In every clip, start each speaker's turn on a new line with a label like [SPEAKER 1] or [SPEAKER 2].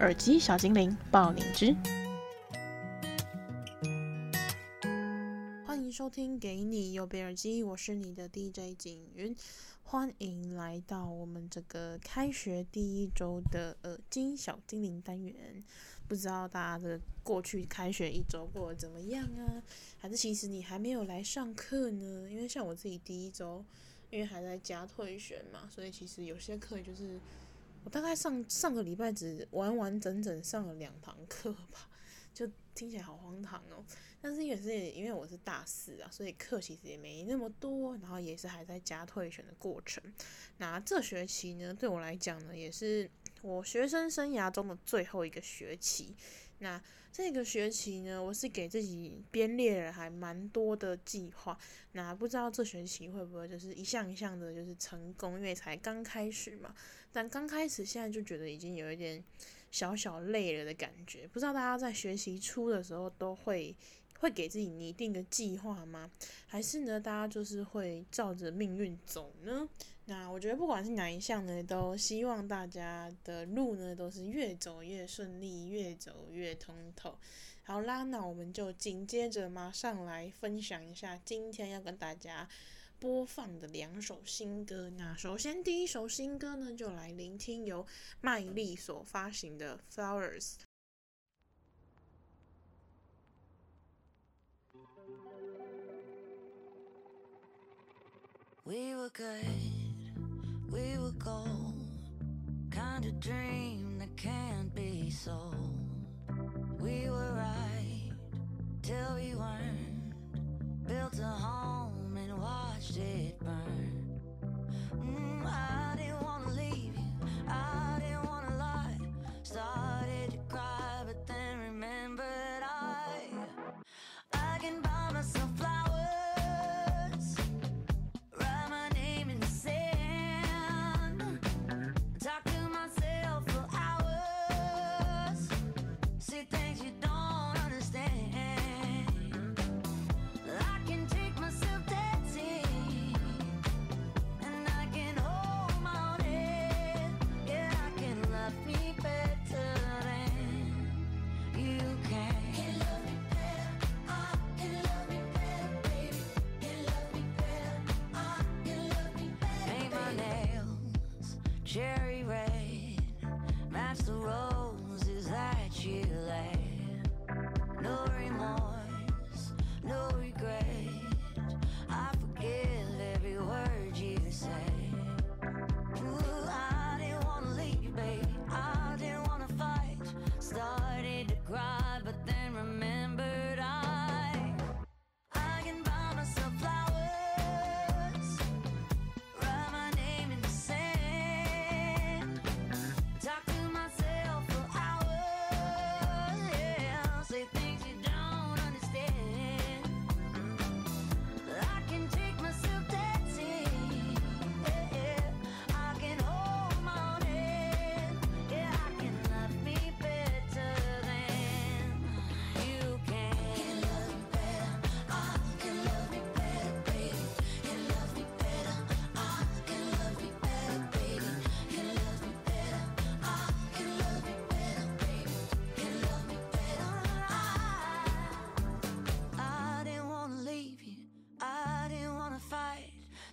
[SPEAKER 1] 耳机小精灵爆你知，欢迎收听《给你右边耳机》，我是你的 DJ 景云，欢迎来到我们这个开学第一周的耳机小精灵单元。不知道大家的过去开学一周过得怎么样啊？还是其实你还没有来上课呢？因为像我自己第一周，因为还在家退学嘛，所以其实有些课就是。我大概上上个礼拜只完完整整上了两堂课吧，就听起来好荒唐哦。但是也是因为我是大四啊，所以课其实也没那么多，然后也是还在加退选的过程。那这学期呢，对我来讲呢，也是我学生生涯中的最后一个学期。那这个学期呢，我是给自己编列了还蛮多的计划。那不知道这学期会不会就是一项一项的，就是成功，因为才刚开始嘛。但刚开始现在就觉得已经有一点小小累了的感觉。不知道大家在学习初的时候都会会给自己拟定个计划吗？还是呢，大家就是会照着命运走呢？那我觉得不管是哪一项呢，都希望大家的路呢都是越走越顺利，越走越通透。好啦，那我们就紧接着马上来分享一下今天要跟大家播放的两首新歌。那首先第一首新歌呢，就来聆听由麦丽所发行的《Flowers》。We were good. We were gold, kind of dream that can't be sold. We were right till we weren't. Built a home and watched it burn. Mm, I didn't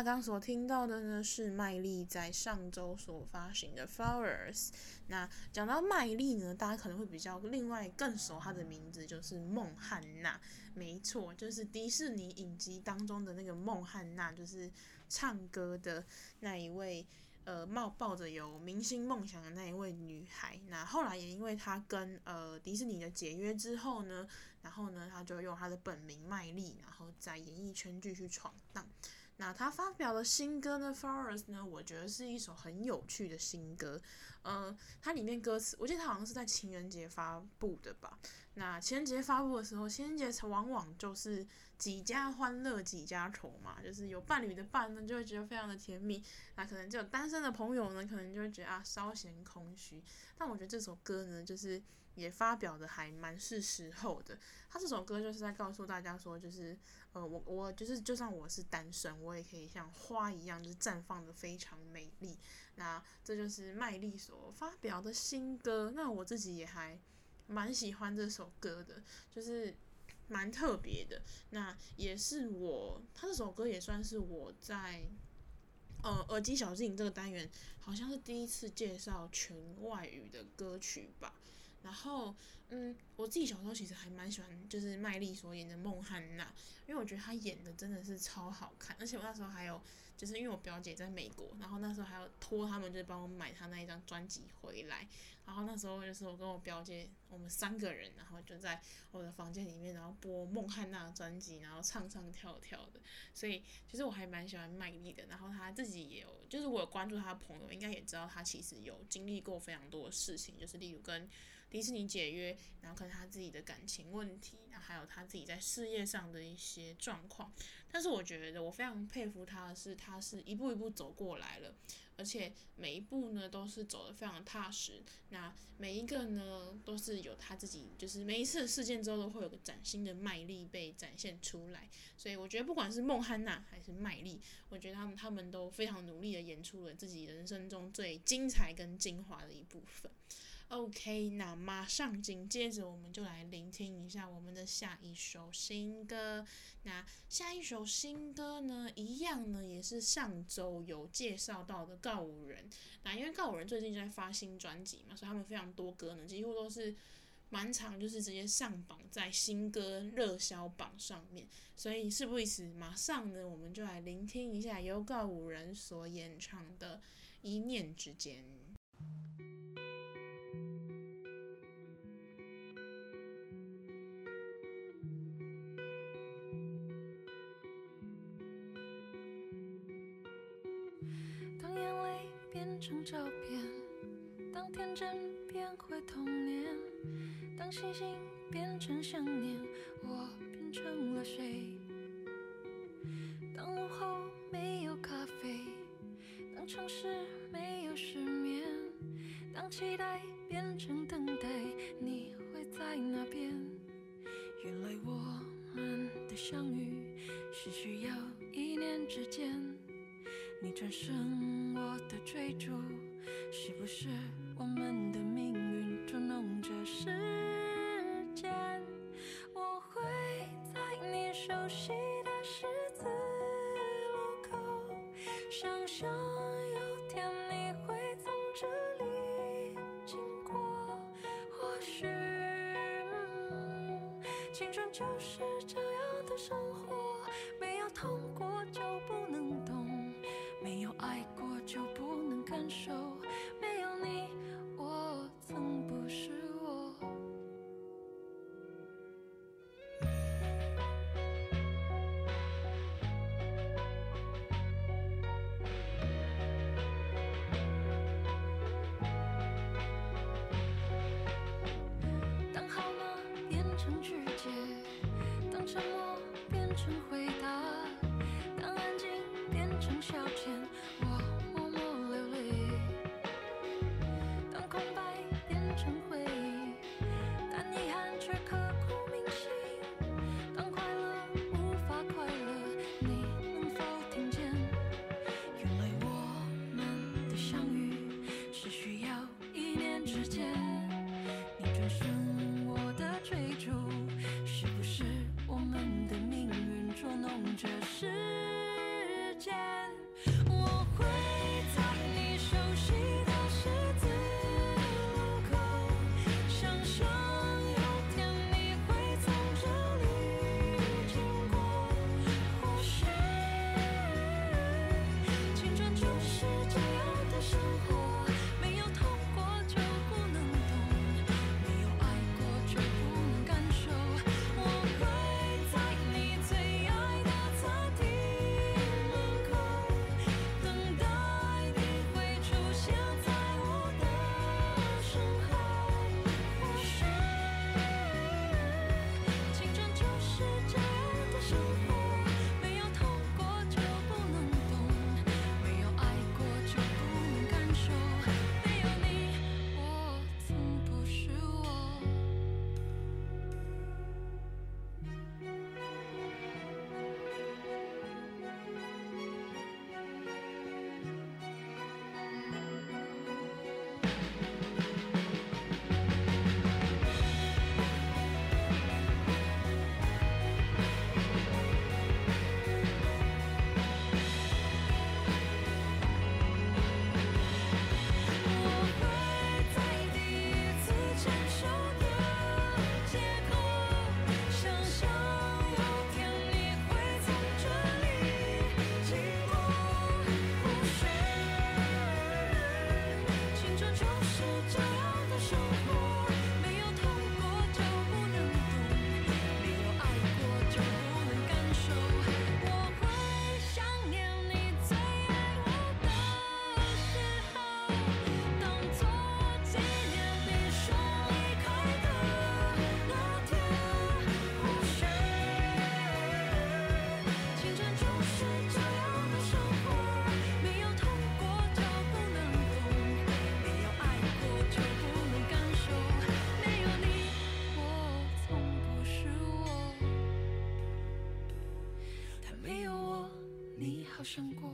[SPEAKER 2] 大家刚所听到的呢，是麦莉在上周所发行的《Flowers》。那讲到麦莉呢，大家可能会比较另外更熟她的名字，就是孟汉娜。没错，就是迪士尼影集当中的那个孟汉娜，就是唱歌的那一位。呃，冒抱着有明星梦想的那一位女孩，那后来也因为她跟呃迪士尼的解约之后呢，然后呢，她就用她的本名麦莉，然后在演艺圈继续闯荡。那他发表的新歌呢，《Flowers》呢，我觉得是一首很有趣的新歌。嗯，它里面歌词，我记得它好像是在情人节发布的吧。那情人节发布的时候，情人节往往就是。几家欢乐几家愁嘛，就是有伴侣的伴呢，就会觉得非常的甜蜜；那可能就有单身的朋友呢，可能就会觉得啊稍嫌空虚。但我觉得这首歌呢，就是也发表的还蛮是时候的。他这首歌就是在告诉大家说，就是呃我我就是就算我是单身，我也可以像花一样，就是绽放的非常美丽。那这就是麦莉所发表的新歌。那我自己也还蛮喜欢这首歌的，就是。蛮特别的，那也是我，他这首歌也算是我在，呃，耳机小精灵这个单元，好像是第一次介绍全外语的歌曲吧。然后，嗯，我自己小时候其实还蛮喜欢，就是麦莉所演的孟汉娜，因为我觉得她演的真的是超好看，而且我那时候还有。就是因为我表姐在美国，然后那时候还要托他们，就是帮我买她那一张专辑回来。然后那时候就是我跟我表姐，我们三个人，然后就在我的房间里面，然后播孟汉娜的专辑，然后唱唱跳跳的。所以其实我还蛮喜欢麦莉的。然后她自己也有，就是我有关注她的朋友，应该也知道她其实有经历过非常多的事情，就是例如跟迪士尼解约，然后可能他自己的感情问题，然后还有他自己在事业上的一些状况。但是我觉得我非常佩服他的是，他是一步一步走过来了，而且每一步呢都是走得非常踏实。那每一个呢都是有他自己，就是每一次事件之后都会有个崭新的麦力被展现出来。所以我觉得不管是孟汉娜还是麦力，我觉得他们他们都非常努力的演出了自己人生中最精彩跟精华的一部分。OK，那马上紧接着我们就来聆听一下我们的下一首新歌。那下一首新歌呢，一样呢也是上周有介绍到的告五人。那因为告五人最近在发新专辑嘛，所以他们非常多歌呢，几乎都是蛮长，就是直接上榜在新歌热销榜上面。所以事不宜迟，马上呢我们就来聆听一下由告五人所演唱的《一念之
[SPEAKER 3] 间》。星星变成想念，我变成了谁？当午后没有咖啡，当城市没有失眠，当期待变成等待，你会在哪边？原来我们的相遇是需要一念之间，你转身。我的追逐，是不是我们的命运捉弄着时间？我会在你熟悉的十字路口，想象有天你会从这里经过。或许，嗯，青春就是消遣，我默默流泪。当空白变成回忆，但遗憾却刻骨铭心。当快乐无法快乐，你能否听见？原来我们的相遇是需要一念之间。你转身，我的追逐，是不是我们的命运捉弄着世界？我胜过。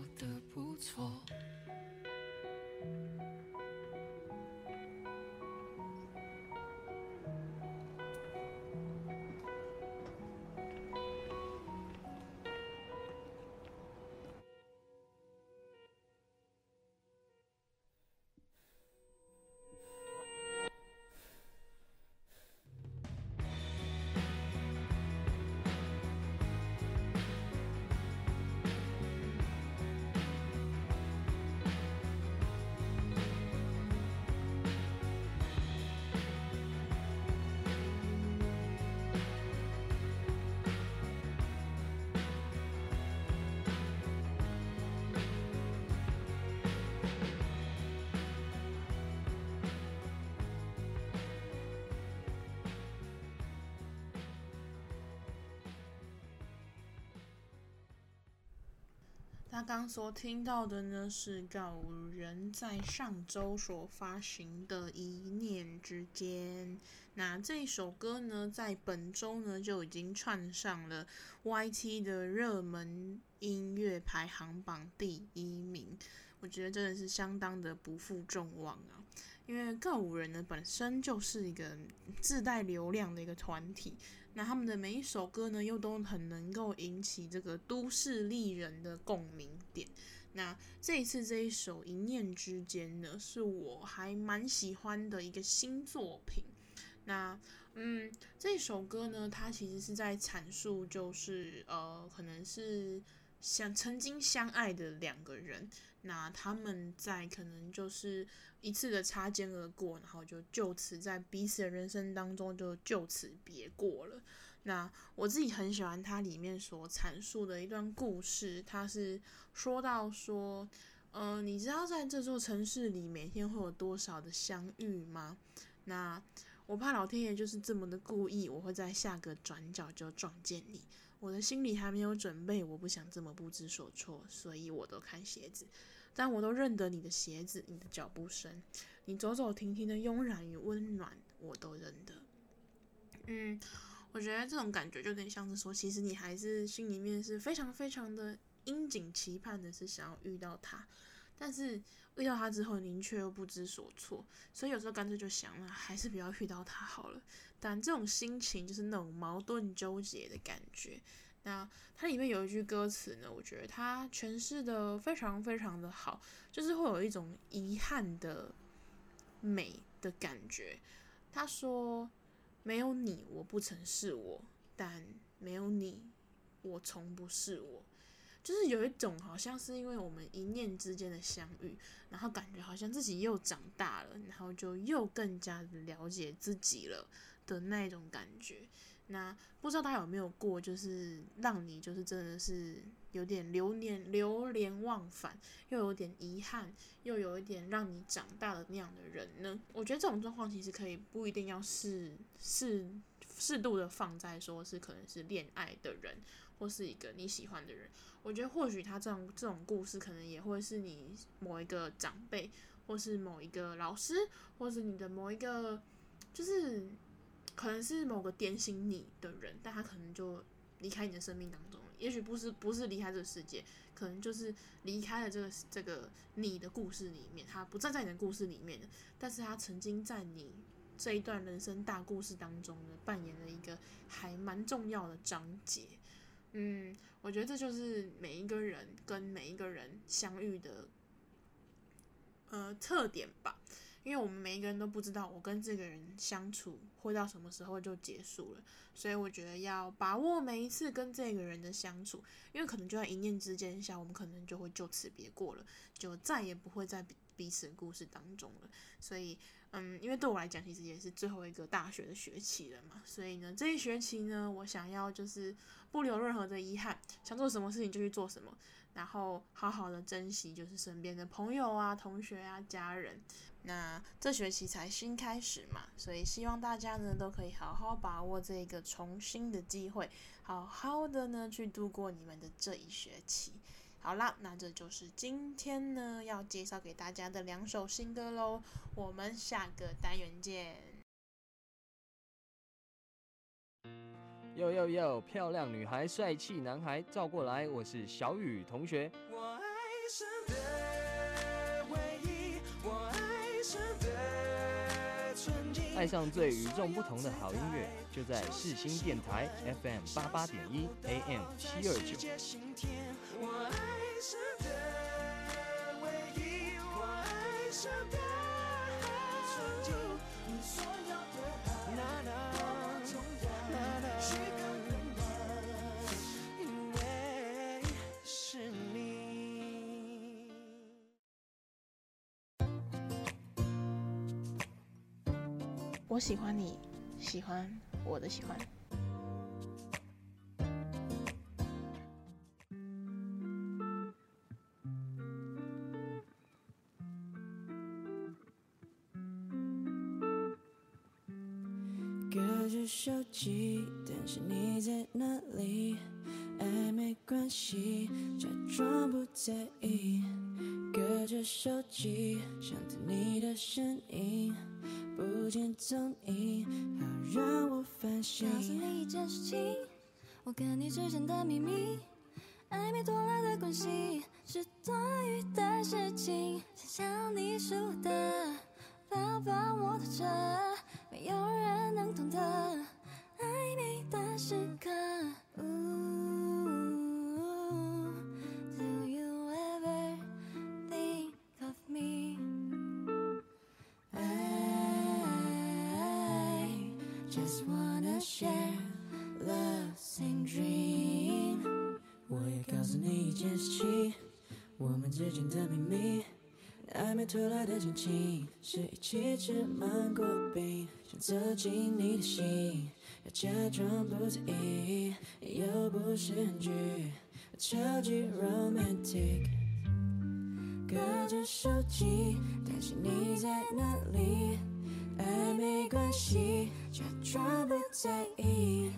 [SPEAKER 2] 他刚所听到的呢，是告五人在上周所发行的《一念之间》。那这首歌呢，在本周呢就已经串上了 YT 的热门音乐排行榜第一名。我觉得真的是相当的不负众望啊！因为告五人呢本身就是一个自带流量的一个团体。那他们的每一首歌呢，又都很能够引起这个都市丽人的共鸣点。那这一次这一首《一念之间》呢，是我还蛮喜欢的一个新作品。那嗯，这首歌呢，它其实是在阐述，就是呃，可能是相曾经相爱的两个人，那他们在可能就是一次的擦肩而过，然后就就此在彼此的人生当中就就此别过了。那我自己很喜欢它里面所阐述的一段故事，它是说到说，呃，你知道在这座城市里每天会有多少的相遇吗？那我怕老天爷就是这么的故意，我会在下个转角就撞见你。我的心里还没有准备，我不想这么不知所措，所以我都看鞋子。但我都认得你的鞋子，你的脚步声，你走走停停的慵懒与温暖，我都认得。嗯，我觉得这种感觉就有点像是说，其实你还是心里面是非常非常的殷景期盼的，是想要遇到他，但是遇到他之后，您却又不知所措，所以有时候干脆就想了，还是不要遇到他好了。但这种心情就是那种矛盾纠结的感觉。那它里面有一句歌词呢，我觉得它诠释的非常非常的好，就是会有一种遗憾的美的感觉。他说：“没有你，我不曾是我；但没有你，我从不是我。”就是有一种好像是因为我们一念之间的相遇，然后感觉好像自己又长大了，然后就又更加的了解自己了的那种感觉。那不知道大家有没有过，就是让你就是真的是有点流年流连忘返，又有点遗憾，又有一点让你长大的那样的人呢？我觉得这种状况其实可以不一定要适适适度的放在说是可能是恋爱的人，或是一个你喜欢的人。我觉得或许他这种这种故事，可能也会是你某一个长辈，或是某一个老师，或是你的某一个就是。可能是某个点醒你的人，但他可能就离开你的生命当中。也许不是不是离开这个世界，可能就是离开了这个这个你的故事里面，他不站在你的故事里面，但是他曾经在你这一段人生大故事当中呢，扮演了一个还蛮重要的章节。嗯，我觉得这就是每一个人跟每一个人相遇的呃特点吧。因为我们每一个人都不知道，我跟这个人相处会到什么时候就结束了，所以我觉得要把握每一次跟这个人的相处，因为可能就在一念之间下，我们可能就会就此别过了，就再也不会在彼此的故事当中了。所以，嗯，因为对我来讲，其实也是最后一个大学的学期了嘛，所以呢，这一学期呢，我想要就是不留任何的遗憾，想做什么事情就去做什么，然后好好的珍惜就是身边的朋友啊、同学啊、家人。那这学期才新开始嘛，所以希望大家呢都可以好好把握这个重新的机会，好好的呢去度过你们的这一学期。好啦，那这就是今天呢要介绍给大家的两首新歌喽，我们下个单元见。
[SPEAKER 4] 呦呦呦，漂亮女孩，帅气男孩，照过来，我是小雨同学。我爱上最与众不同的好音乐，就在世新电台 FM 八八点一 AM 七二九。我
[SPEAKER 2] 喜欢你，喜欢我的喜
[SPEAKER 5] 欢。的秘密，暧昧多拉的关系是多余的事情。想想你是我的，抱抱我躲车，没有人能懂得爱你的时刻。Do you ever think of me? I just。之间的秘密，暧昧偷来的惊奇，是一起吃芒果冰，想走进你的心，要假装不在意，又不是韩剧，超级 romantic。隔着手机，担心你在哪里，暧昧关系，假装不在意。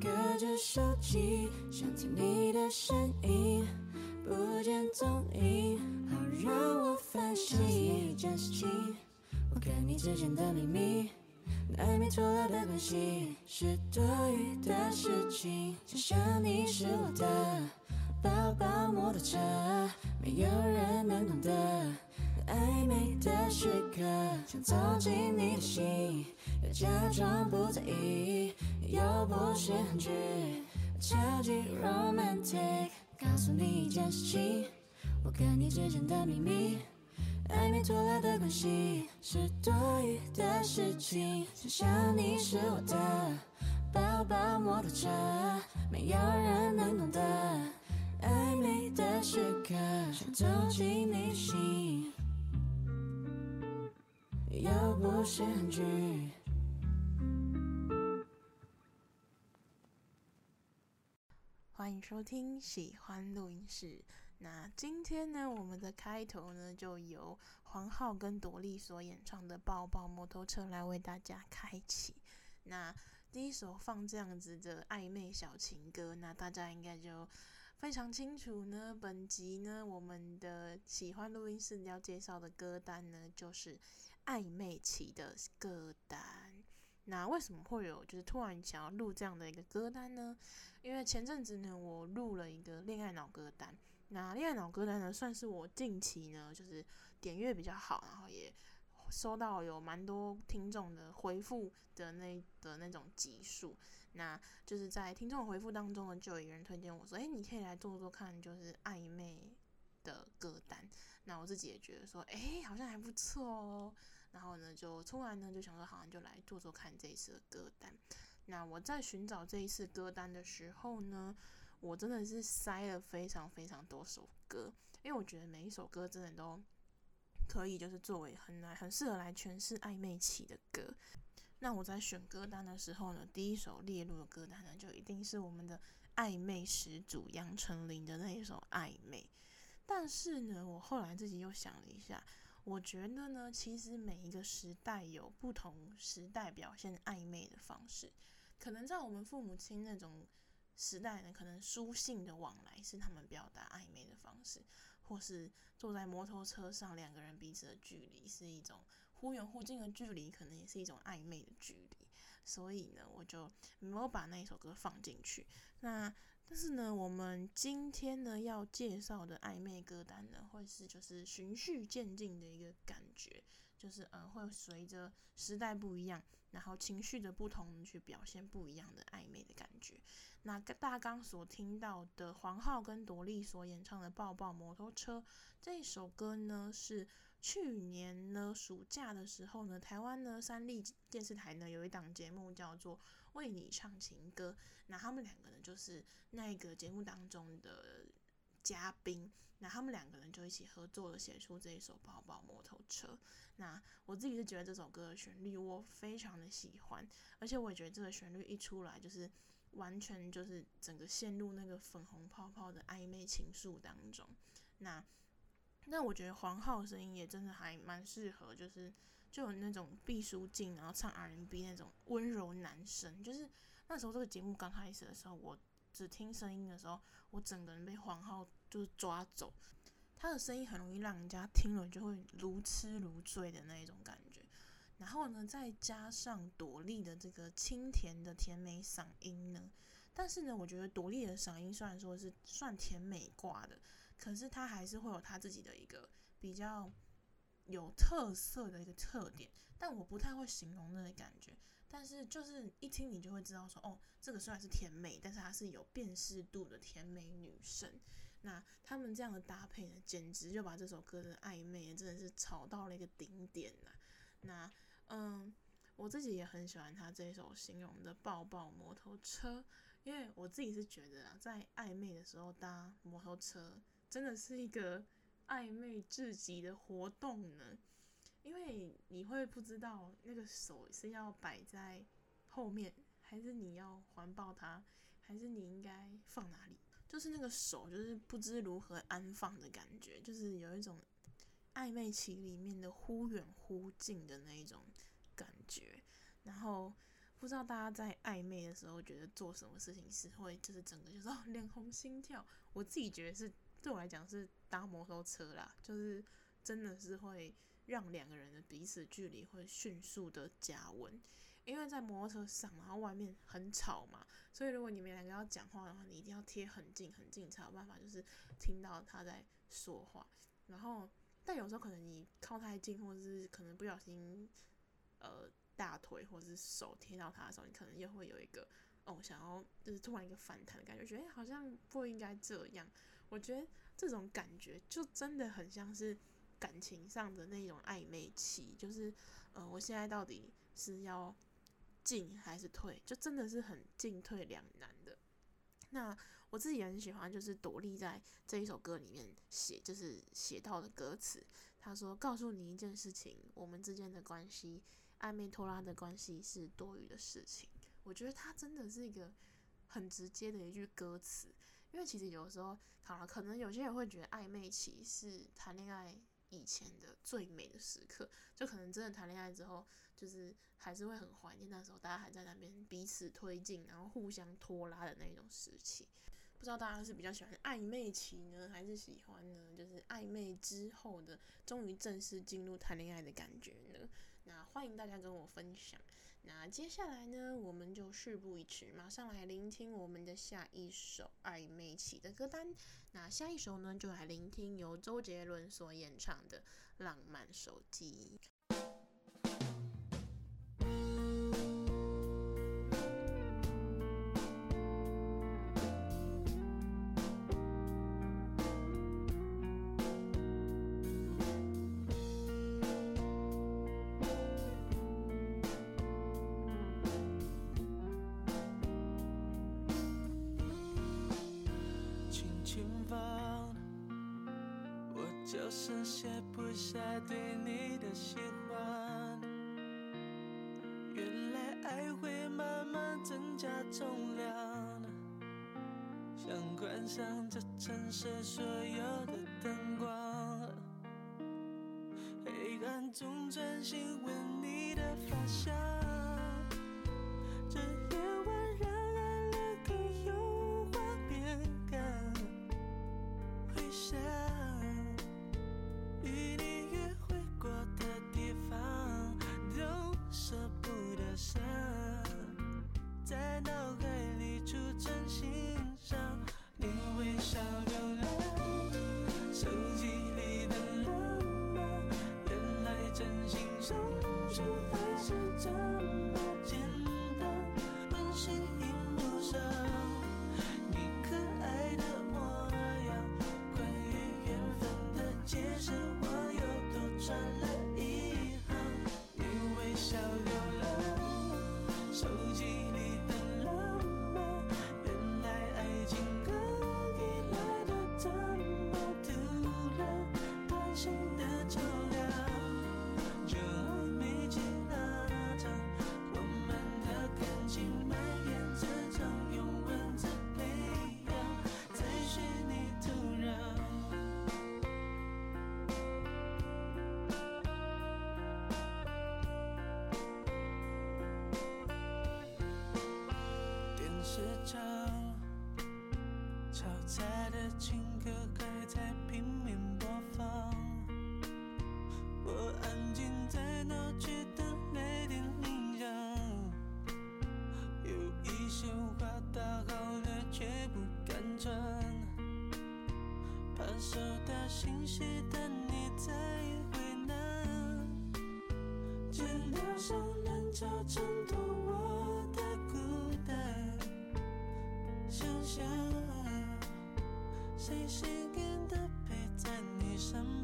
[SPEAKER 5] 隔着手机，想听你的声音。不见踪影，好让我放心。告诉你一件事情，我跟你之间的秘密，暧昧错了的关系是多余的事情。想象你是我的，宝宝摩托车，没有人能懂得暧昧的时刻。想走进你的心，要假装不在意，又不是韩剧，超级 romantic。告诉你一件事情，我跟你之间的秘密，暧昧拖拉的关系是多余的事情。想象你是我的，宝宝摩托车，没有人能懂得暧昧的时刻。想走进你心，又不是
[SPEAKER 2] 很剧。收听喜欢录音室。那今天呢，我们的开头呢，就由黄浩跟朵莉所演唱的《抱抱摩托车》来为大家开启。那第一首放这样子的暧昧小情歌，那大家应该就非常清楚呢。本集呢，我们的喜欢录音室要介绍的歌单呢，就是暧昧期的歌单。那为什么会有就是突然想要录这样的一个歌单呢？因为前阵子呢，我录了一个恋爱脑歌单。那恋爱脑歌单呢，算是我近期呢，就是点阅比较好，然后也收到有蛮多听众的回复的那的那种集数。那就是在听众回复当中呢，就有一个人推荐我说：“诶，你可以来做做看，就是暧昧的歌单。”那我自己也觉得说：“诶，好像还不错哦。”然后呢，就突然呢就想说，好像就来做做看这一次的歌单。那我在寻找这一次歌单的时候呢，我真的是塞了非常非常多首歌，因为我觉得每一首歌真的都可以，就是作为很来很适合来诠释暧昧期的歌。那我在选歌单的时候呢，第一首列入的歌单呢，就一定是我们的暧昧始祖杨丞琳的那一首《暧昧》。但是呢，我后来自己又想了一下。我觉得呢，其实每一个时代有不同时代表现暧昧的方式。可能在我们父母亲那种时代呢，可能书信的往来是他们表达暧昧的方式，或是坐在摩托车上两个人彼此的距离是一种忽远忽近的距离，可能也是一种暧昧的距离。所以呢，我就没有把那一首歌放进去。那但是呢，我们今天呢要介绍的暧昧歌单呢，会是就是循序渐进的一个感觉，就是呃会随着时代不一样，然后情绪的不同去表现不一样的暧昧的感觉。那大家刚所听到的黄浩跟朵莉所演唱的《抱抱摩托车》这首歌呢，是去年呢暑假的时候呢，台湾呢三立电视台呢有一档节目叫做《为你唱情歌》，那他们两个人就是那个节目当中的嘉宾，那他们两个人就一起合作了写出这一首《抱抱摩托车》。那我自己是觉得这首歌的旋律我非常的喜欢，而且我也觉得这个旋律一出来就是完全就是整个陷入那个粉红泡泡的暧昧情愫当中。那那我觉得黄浩的声音也真的还蛮适合，就是就有那种毕书尽然后唱 R&B 那种温柔男声，就是。那时候这个节目刚开始的时候，我只听声音的时候，我整个人被黄浩就是抓走。他的声音很容易让人家听了就会如痴如醉的那一种感觉。然后呢，再加上朵莉的这个清甜的甜美嗓音呢，但是呢，我觉得朵莉的嗓音虽然说是算甜美挂的，可是她还是会有她自己的一个比较有特色的一个特点，但我不太会形容那个感觉。但是就是一听你就会知道说，哦，这个虽然是甜美，但是它是有辨识度的甜美女生。那他们这样的搭配呢，简直就把这首歌的暧昧真的是炒到了一个顶点了。那嗯，我自己也很喜欢他这一首形容的抱抱摩托车，因为我自己是觉得啊，在暧昧的时候搭摩托车真的是一个暧昧至极的活动呢。因为你会不知道那个手是要摆在后面，还是你要环抱它，还是你应该放哪里？就是那个手，就是不知如何安放的感觉，就是有一种暧昧期里面的忽远忽近的那一种感觉。然后不知道大家在暧昧的时候，觉得做什么事情是会就是整个就是哦脸红心跳。我自己觉得是对我来讲是搭摩托车啦，就是真的是会。让两个人的彼此距离会迅速的加温，因为在摩托车上，然后外面很吵嘛，所以如果你们两个要讲话的话，你一定要贴很近很近才有办法，就是听到他在说话。然后，但有时候可能你靠太近，或者是可能不小心，呃，大腿或者是手贴到他的时候，你可能又会有一个哦，想要就是突然一个反弹的感觉，觉得好像不应该这样。我觉得这种感觉就真的很像是。感情上的那种暧昧期，就是，呃，我现在到底是要进还是退，就真的是很进退两难的。那我自己也很喜欢，就是朵莉在这一首歌里面写，就是写到的歌词，他说：“告诉你一件事情，我们之间的关系，暧昧拖拉的关系是多余的事情。”我觉得他真的是一个很直接的一句歌词，因为其实有时候，好了，可能有些人会觉得暧昧期是谈恋爱。以前的最美的时刻，就可能真的谈恋爱之后，就是还是会很怀念那时候大家还在那边彼此推进，然后互相拖拉的那种时期。不知道大家是比较喜欢暧昧期呢，还是喜欢呢？就是暧昧之后的，终于正式进入谈恋爱的感觉呢？那欢迎大家跟我分享。那接下来呢，我们就事不宜迟，马上来聆听我们的下一首暧昧期的歌单。那下一首呢，就来聆听由周杰伦所演唱的《浪漫手机》。
[SPEAKER 5] 就是卸不下对
[SPEAKER 6] 你的喜欢。原来爱会慢慢增加重量。想关上这城市所有的灯光。黑暗中专心闻你的发香吵杂的情歌还在拼命播放，我安静在闹区的来电铃响，有一些话打好了却不敢转，怕收到信息的你在为难。街道上人潮成团。想，谁是你的陪在你身边？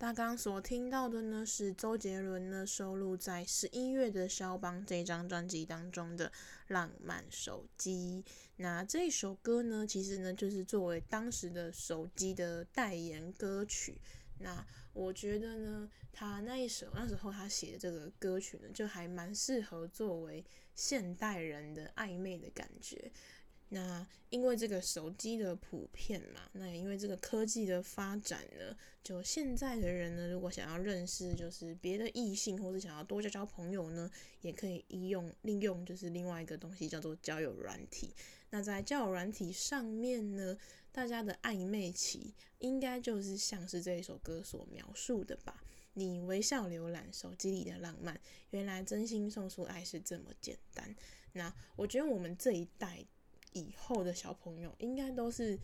[SPEAKER 2] 大家刚刚所听到的呢，是周杰伦呢收录在十一月的肖邦这张专辑当中的《浪漫手机》。那这首歌呢，其实呢就是作为当时的手机的代言歌曲。那我觉得呢，他那一首那时候他写的这个歌曲呢，就还蛮适合作为现代人的暧昧的感觉。那因为这个手机的普遍嘛，那也因为这个科技的发展呢，就现在的人呢，如果想要认识就是别的异性，或是想要多交交朋友呢，也可以利用利用就是另外一个东西叫做交友软体。那在交友软体上面呢，大家的暧昧期应该就是像是这一首歌所描述的吧？你微笑浏览手机里的浪漫，原来真心送出爱是这么简单。那我觉得我们这一代。以后的小朋友应该都是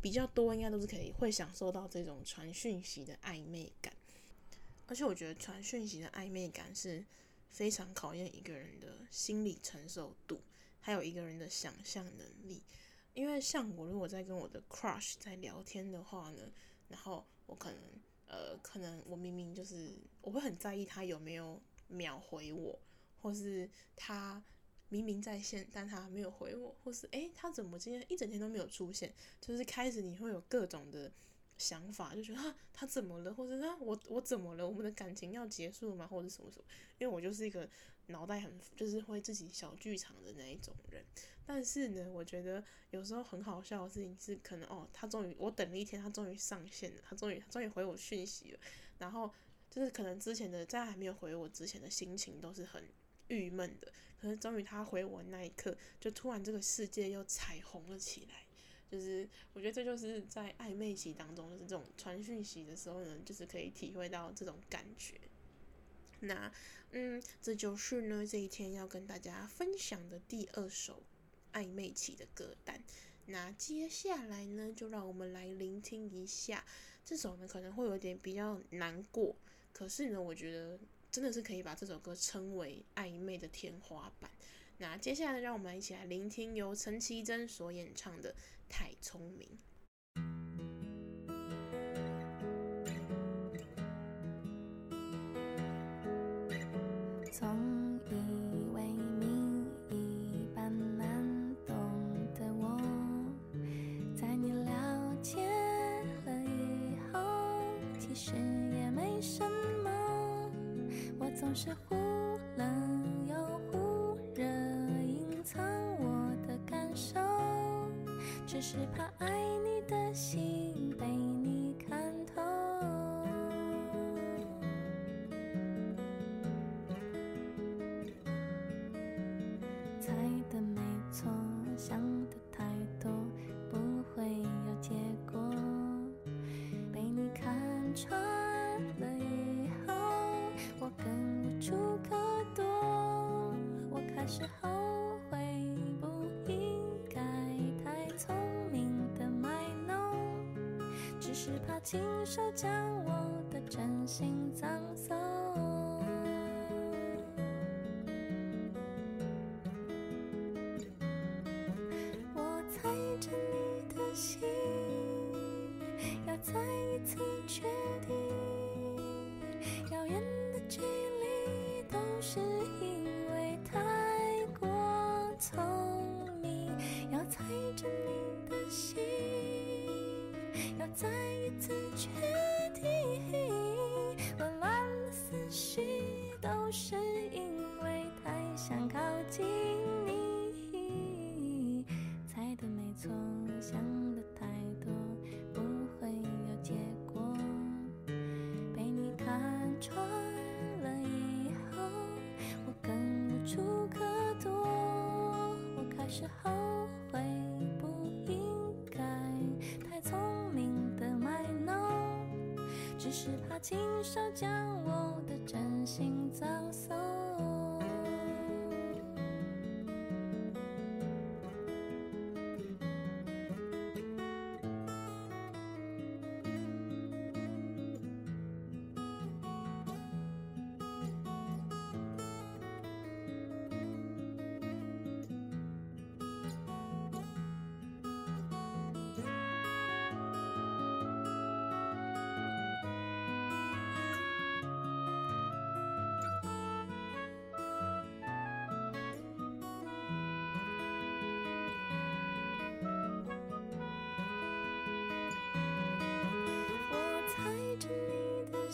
[SPEAKER 2] 比较多，应该都是可以会享受到这种传讯息的暧昧感，而且我觉得传讯息的暧昧感是非常考验一个人的心理承受度，还有一个人的想象能力。因为像我如果在跟我的 crush 在聊天的话呢，然后我可能呃，可能我明明就是我会很在意他有没有秒回我，或是他。明明在线，但他没有回我，或是诶，他怎么今天一整天都没有出现？就是开始你会有各种的想法，就觉得啊，他怎么了？或者啊，我我怎么了？我们的感情要结束吗？或者什么什么？因为我就是一个脑袋很就是会自己小剧场的那一种人。但是呢，我觉得有时候很好笑的事情是，可能哦，他终于我等了一天，他终于上线了，他终于终于回我讯息了。然后就是可能之前的在还没有回我之前的心情都是很郁闷的。终于他回我那一刻，就突然这个世界又彩虹了起来。就是我觉得这就是在暧昧期当中，就是这种传讯息的时候呢，就是可以体会到这种感觉。那嗯，这就是呢这一天要跟大家分享的第二首暧昧期的歌单。那接下来呢，就让我们来聆听一下这首呢可能会有点比较难过，可是呢，我觉得真的是可以把这首歌称为暧昧的天花板。那接下来让我们一起来聆听由陈绮贞所演唱的《太聪明》。
[SPEAKER 7] 是忽冷又忽热，隐藏我的感受，只是怕亲手将我的真心亲手将我的真心葬送。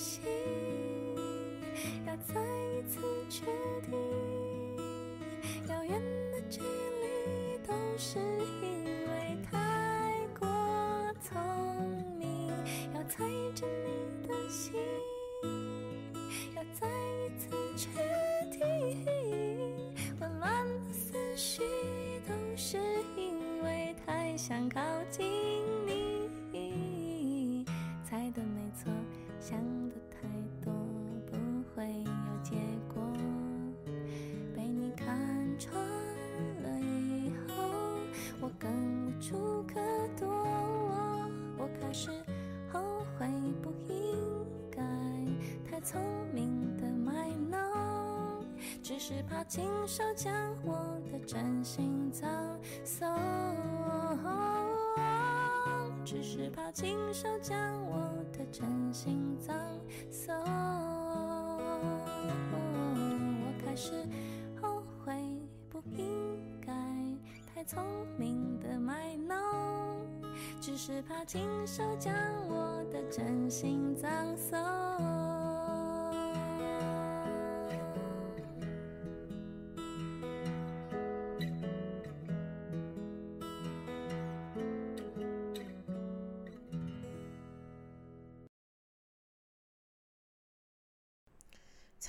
[SPEAKER 7] 心，要再一次确定，遥远的距离都是因为太过聪明。要猜着你的心，要再一次确定，混乱的思绪都是因为太想靠近怕亲手将我的真心葬送。只是怕亲手将我的真心葬送。我开始后悔，不应该太聪明的卖弄，只是怕亲手将我的真心葬送。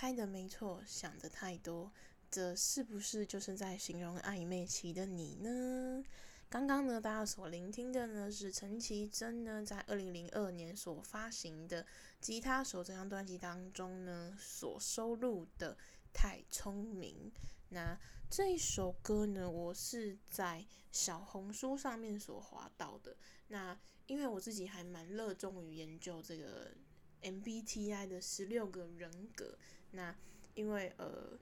[SPEAKER 2] 猜的没错，想的太多，这是不是就是在形容暧昧期的你呢？刚刚呢，大家所聆听的呢是陈绮贞呢在二零零二年所发行的《吉他手》这张专辑当中呢所收录的《太聪明》。那这一首歌呢，我是在小红书上面所滑到的。那因为我自己还蛮热衷于研究这个 MBTI 的十六个人格。那因为呃，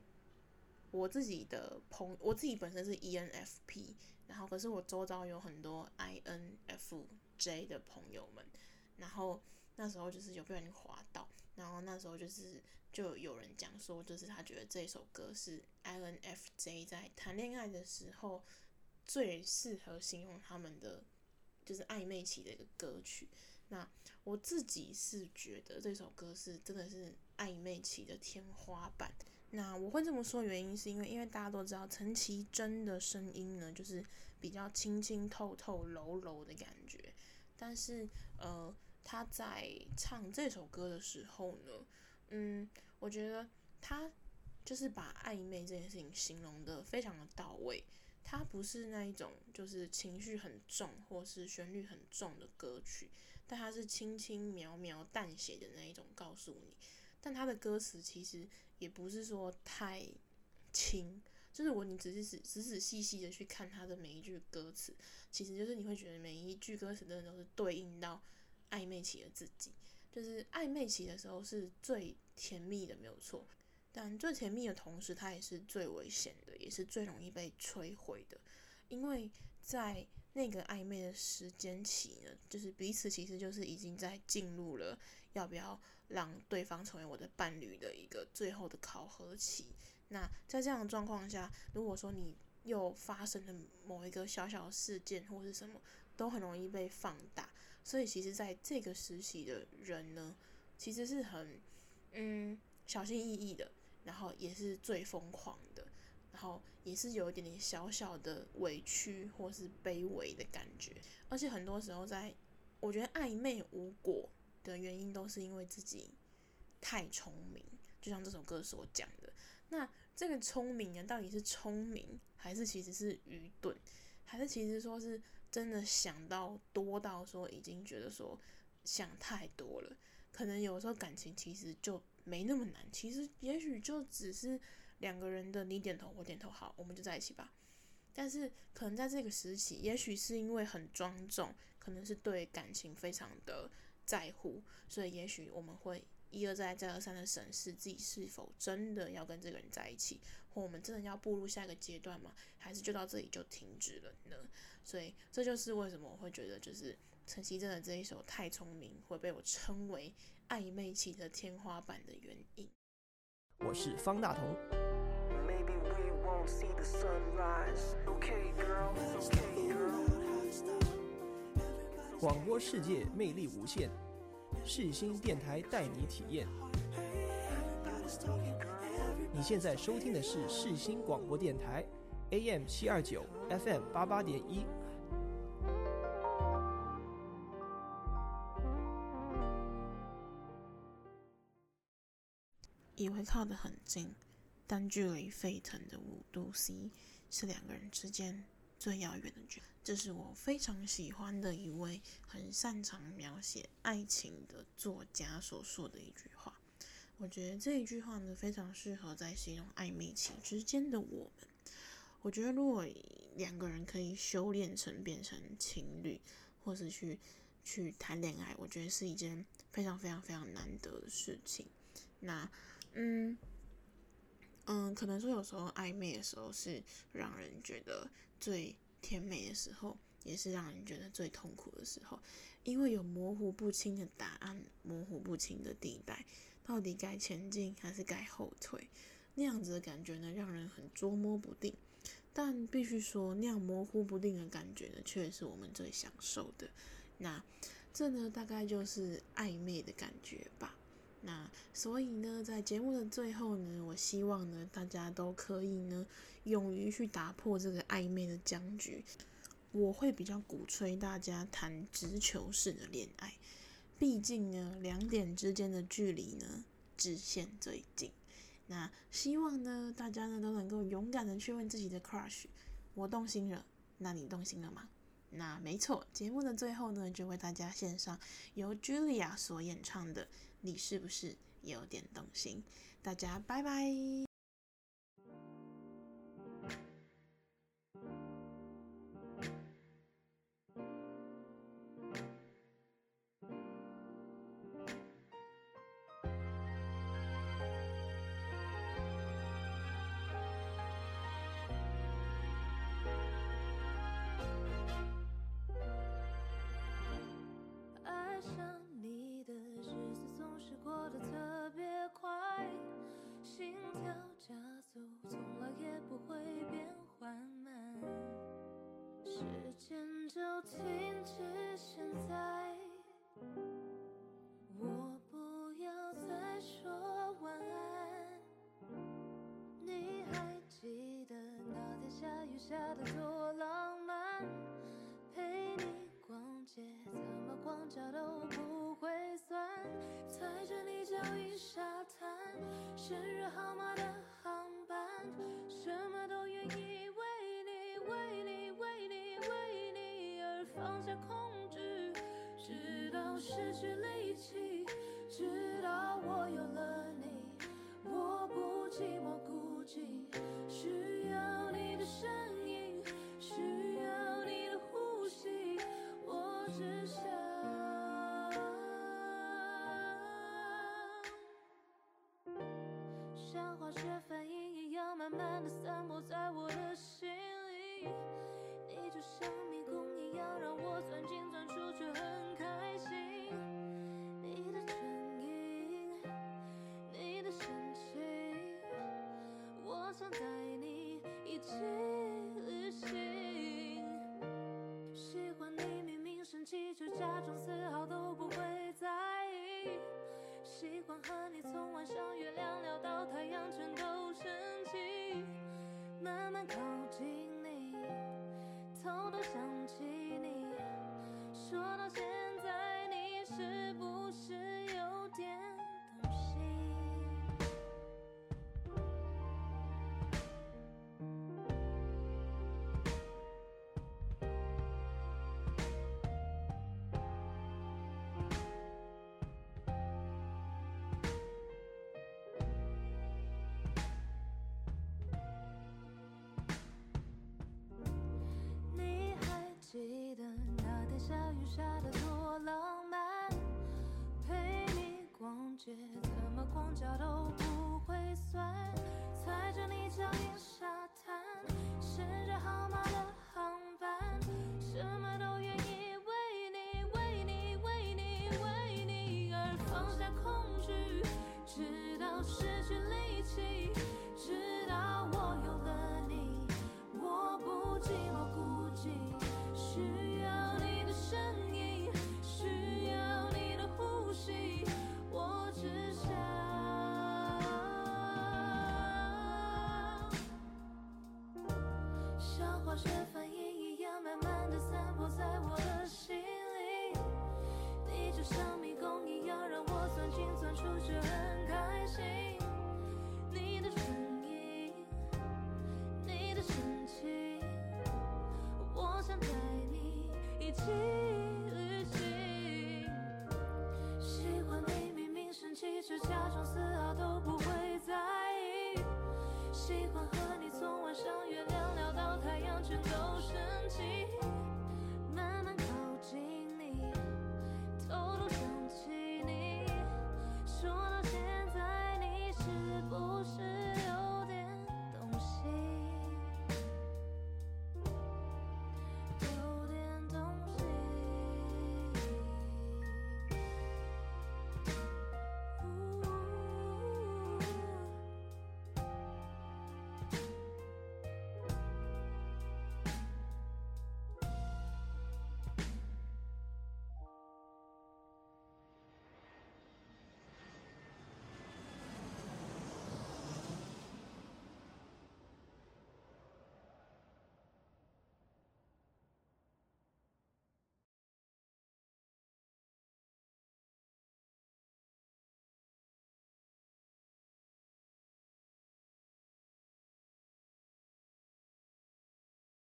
[SPEAKER 2] 我自己的朋，我自己本身是 ENFP，然后可是我周遭有很多 INFJ 的朋友们，然后那时候就是有被人滑到，然后那时候就是。就有人讲说，就是他觉得这首歌是 INFJ 在谈恋爱的时候最适合形容他们的，就是暧昧期的一个歌曲。那我自己是觉得这首歌是真的是暧昧期的天花板。那我会这么说，原因是因为因为大家都知道陈绮贞的声音呢，就是比较清清透透、柔柔的感觉。但是呃，她在唱这首歌的时候呢，嗯，我觉得她就是把暧昧这件事情形容得非常的到位。他不是那一种就是情绪很重或是旋律很重的歌曲，但他是轻轻描描淡写的那一种告诉你。但他的歌词其实也不是说太轻，就是我你只是仔仔仔细细的去看他的每一句歌词，其实就是你会觉得每一句歌词真的都是对应到暧昧期的自己。就是暧昧期的时候是最甜蜜的，没有错。但最甜蜜的同时，它也是最危险的，也是最容易被摧毁的。因为在那个暧昧的时间期呢，就是彼此其实就是已经在进入了要不要让对方成为我的伴侣的一个最后的考核期。那在这样的状况下，如果说你又发生了某一个小小的事件或是什么，都很容易被放大。所以其实，在这个时期的人呢，其实是很嗯小心翼翼的，然后也是最疯狂的，然后也是有一点点小小的委屈或是卑微的感觉。而且很多时候在，我觉得暧昧无果的原因，都是因为自己太聪明。就像这首歌所讲的，那这个聪明呢，到底是聪明，还是其实是愚钝，还是其实说是？真的想到多到说，已经觉得说想太多了。可能有时候感情其实就没那么难，其实也许就只是两个人的你点头我点头，好，我们就在一起吧。但是可能在这个时期，也许是因为很庄重，可能是对感情非常的在乎，所以也许我们会一而再再而三的审视自己是否真的要跟这个人在一起，或我们真的要步入下一个阶段吗？还是就到这里就停止了呢？所以这就是为什么我会觉得，就是陈绮贞的这一首《太聪明》会被我称为暧昧期的天花板的原因。
[SPEAKER 4] 我是方大同。广播世界魅力无限，世新电台带你体验。你现在收听的是世新广播电台。AM 七二九，FM 八八点一。
[SPEAKER 2] 以为靠得很近，但距离沸腾的五度 C 是两个人之间最遥远的距离。这是我非常喜欢的一位很擅长描写爱情的作家所说的一句话。我觉得这一句话呢，非常适合在形容暧昧期之间的我们。我觉得，如果两个人可以修炼成变成情侣，或是去去谈恋爱，我觉得是一件非常非常非常难得的事情。那，嗯嗯，可能说有时候暧昧的时候是让人觉得最甜美的时候，也是让人觉得最痛苦的时候，因为有模糊不清的答案，模糊不清的地带，到底该前进还是该后退？那样子的感觉呢，让人很捉摸不定。但必须说，那样模糊不定的感觉呢，却是我们最享受的。那这呢，大概就是暧昧的感觉吧。那所以呢，在节目的最后呢，我希望呢，大家都可以呢，勇于去打破这个暧昧的僵局。我会比较鼓吹大家谈直球式的恋爱，毕竟呢，两点之间的距离呢，直线最近。那希望呢，大家呢都能够勇敢的去问自己的 crush，我动心了，那你动心了吗？那没错，节目的最后呢，就为大家献上由 Julia 所演唱的《你是不是有点动心》，大家拜拜。
[SPEAKER 3] 时间就停止。失去力气，直到我有了你，我不寂寞孤寂，需要你的声音，需要你的呼吸，我只想像化学反应一样，慢慢的散播在我的心里。你就像迷宫一样，让我钻进带你一起旅行。喜欢你明明生气，却假装丝毫都不会在意。喜欢和你从晚上月亮聊到太阳全都升起，慢慢靠近你，偷偷想起你。说到现在，你是不是下雨下得多浪漫？陪你逛街，怎么光脚都不会酸。踩着你脚印沙滩，生日号码的航班，什么都愿意为你，为你，为你，为你而放下恐惧，直到失去力气，化学反应一样，慢慢的散播在我的心里。你就像迷宫一样，让我钻进钻出，却